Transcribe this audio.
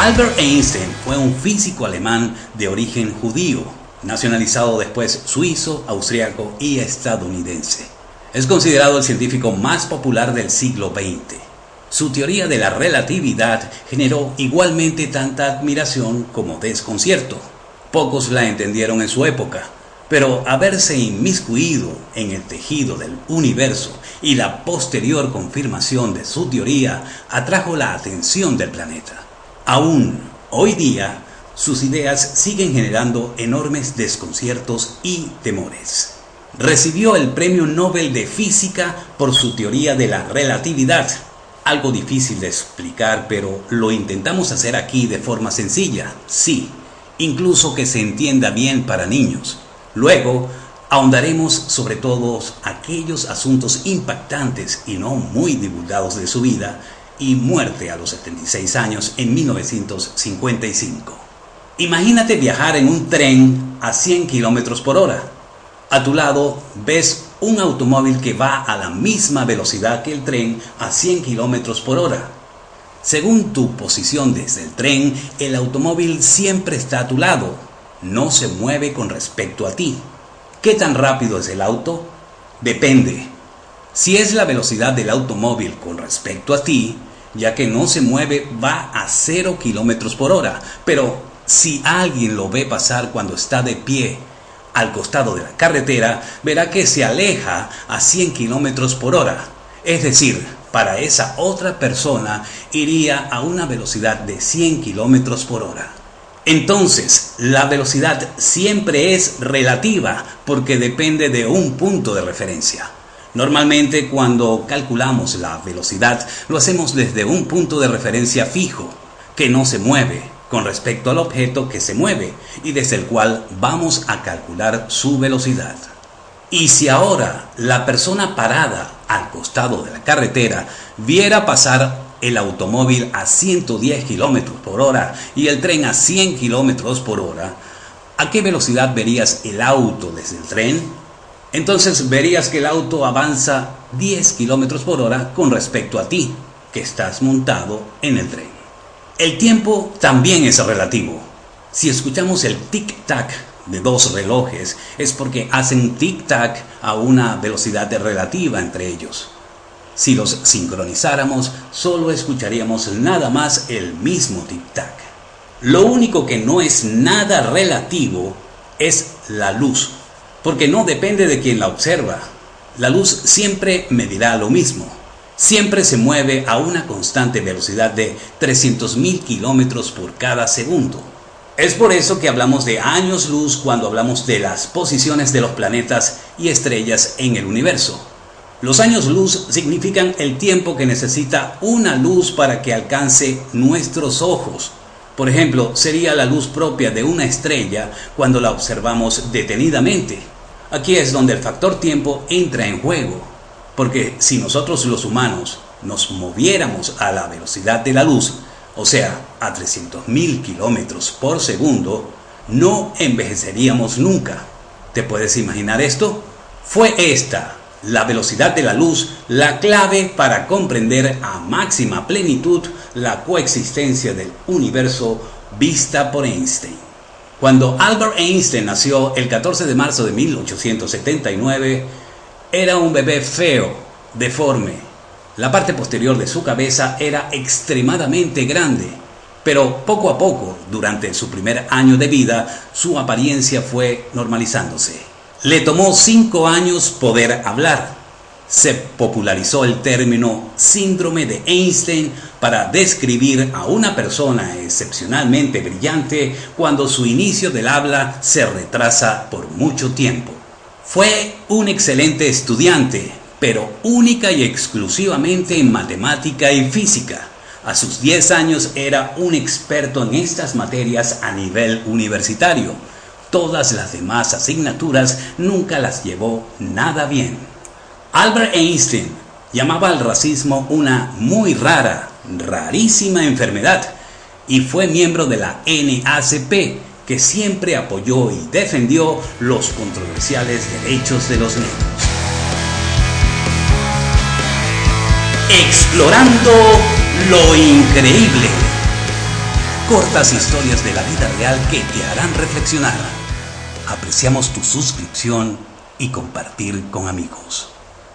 Albert Einstein fue un físico alemán de origen judío, nacionalizado después suizo, austriaco y estadounidense. Es considerado el científico más popular del siglo XX. Su teoría de la relatividad generó igualmente tanta admiración como desconcierto. Pocos la entendieron en su época, pero haberse inmiscuido en el tejido del universo y la posterior confirmación de su teoría atrajo la atención del planeta. Aún hoy día, sus ideas siguen generando enormes desconciertos y temores. Recibió el Premio Nobel de Física por su teoría de la relatividad. Algo difícil de explicar, pero lo intentamos hacer aquí de forma sencilla, sí, incluso que se entienda bien para niños. Luego, ahondaremos sobre todos aquellos asuntos impactantes y no muy divulgados de su vida y muerte a los 76 años en 1955. Imagínate viajar en un tren a 100 kilómetros por hora. A tu lado ves un automóvil que va a la misma velocidad que el tren a 100 kilómetros por hora. Según tu posición desde el tren, el automóvil siempre está a tu lado, no se mueve con respecto a ti. ¿Qué tan rápido es el auto? Depende. Si es la velocidad del automóvil con respecto a ti, ya que no se mueve, va a 0 kilómetros por hora. Pero si alguien lo ve pasar cuando está de pie al costado de la carretera, verá que se aleja a 100 kilómetros por hora. Es decir, para esa otra persona iría a una velocidad de 100 kilómetros por hora. Entonces, la velocidad siempre es relativa porque depende de un punto de referencia. Normalmente cuando calculamos la velocidad lo hacemos desde un punto de referencia fijo, que no se mueve, con respecto al objeto que se mueve y desde el cual vamos a calcular su velocidad. Y si ahora la persona parada al costado de la carretera viera pasar el automóvil a 110 km por hora y el tren a 100 km por hora, ¿a qué velocidad verías el auto desde el tren? Entonces verías que el auto avanza 10 kilómetros por hora con respecto a ti, que estás montado en el tren. El tiempo también es relativo. Si escuchamos el tic-tac de dos relojes, es porque hacen tic-tac a una velocidad relativa entre ellos. Si los sincronizáramos, solo escucharíamos nada más el mismo tic-tac. Lo único que no es nada relativo es la luz porque no depende de quien la observa. La luz siempre medirá lo mismo. Siempre se mueve a una constante velocidad de 300.000 kilómetros por cada segundo. Es por eso que hablamos de años luz cuando hablamos de las posiciones de los planetas y estrellas en el universo. Los años luz significan el tiempo que necesita una luz para que alcance nuestros ojos. Por ejemplo, sería la luz propia de una estrella cuando la observamos detenidamente. Aquí es donde el factor tiempo entra en juego, porque si nosotros los humanos nos moviéramos a la velocidad de la luz, o sea, a 300.000 kilómetros por segundo, no envejeceríamos nunca. ¿Te puedes imaginar esto? Fue esta, la velocidad de la luz, la clave para comprender a máxima plenitud la coexistencia del universo vista por Einstein. Cuando Albert Einstein nació el 14 de marzo de 1879, era un bebé feo, deforme. La parte posterior de su cabeza era extremadamente grande, pero poco a poco, durante su primer año de vida, su apariencia fue normalizándose. Le tomó cinco años poder hablar se popularizó el término síndrome de Einstein para describir a una persona excepcionalmente brillante cuando su inicio del habla se retrasa por mucho tiempo. Fue un excelente estudiante, pero única y exclusivamente en matemática y física. A sus 10 años era un experto en estas materias a nivel universitario. Todas las demás asignaturas nunca las llevó nada bien. Albert Einstein llamaba al racismo una muy rara, rarísima enfermedad y fue miembro de la NACP que siempre apoyó y defendió los controversiales derechos de los negros. Explorando lo increíble. Cortas historias de la vida real que te harán reflexionar. Apreciamos tu suscripción y compartir con amigos.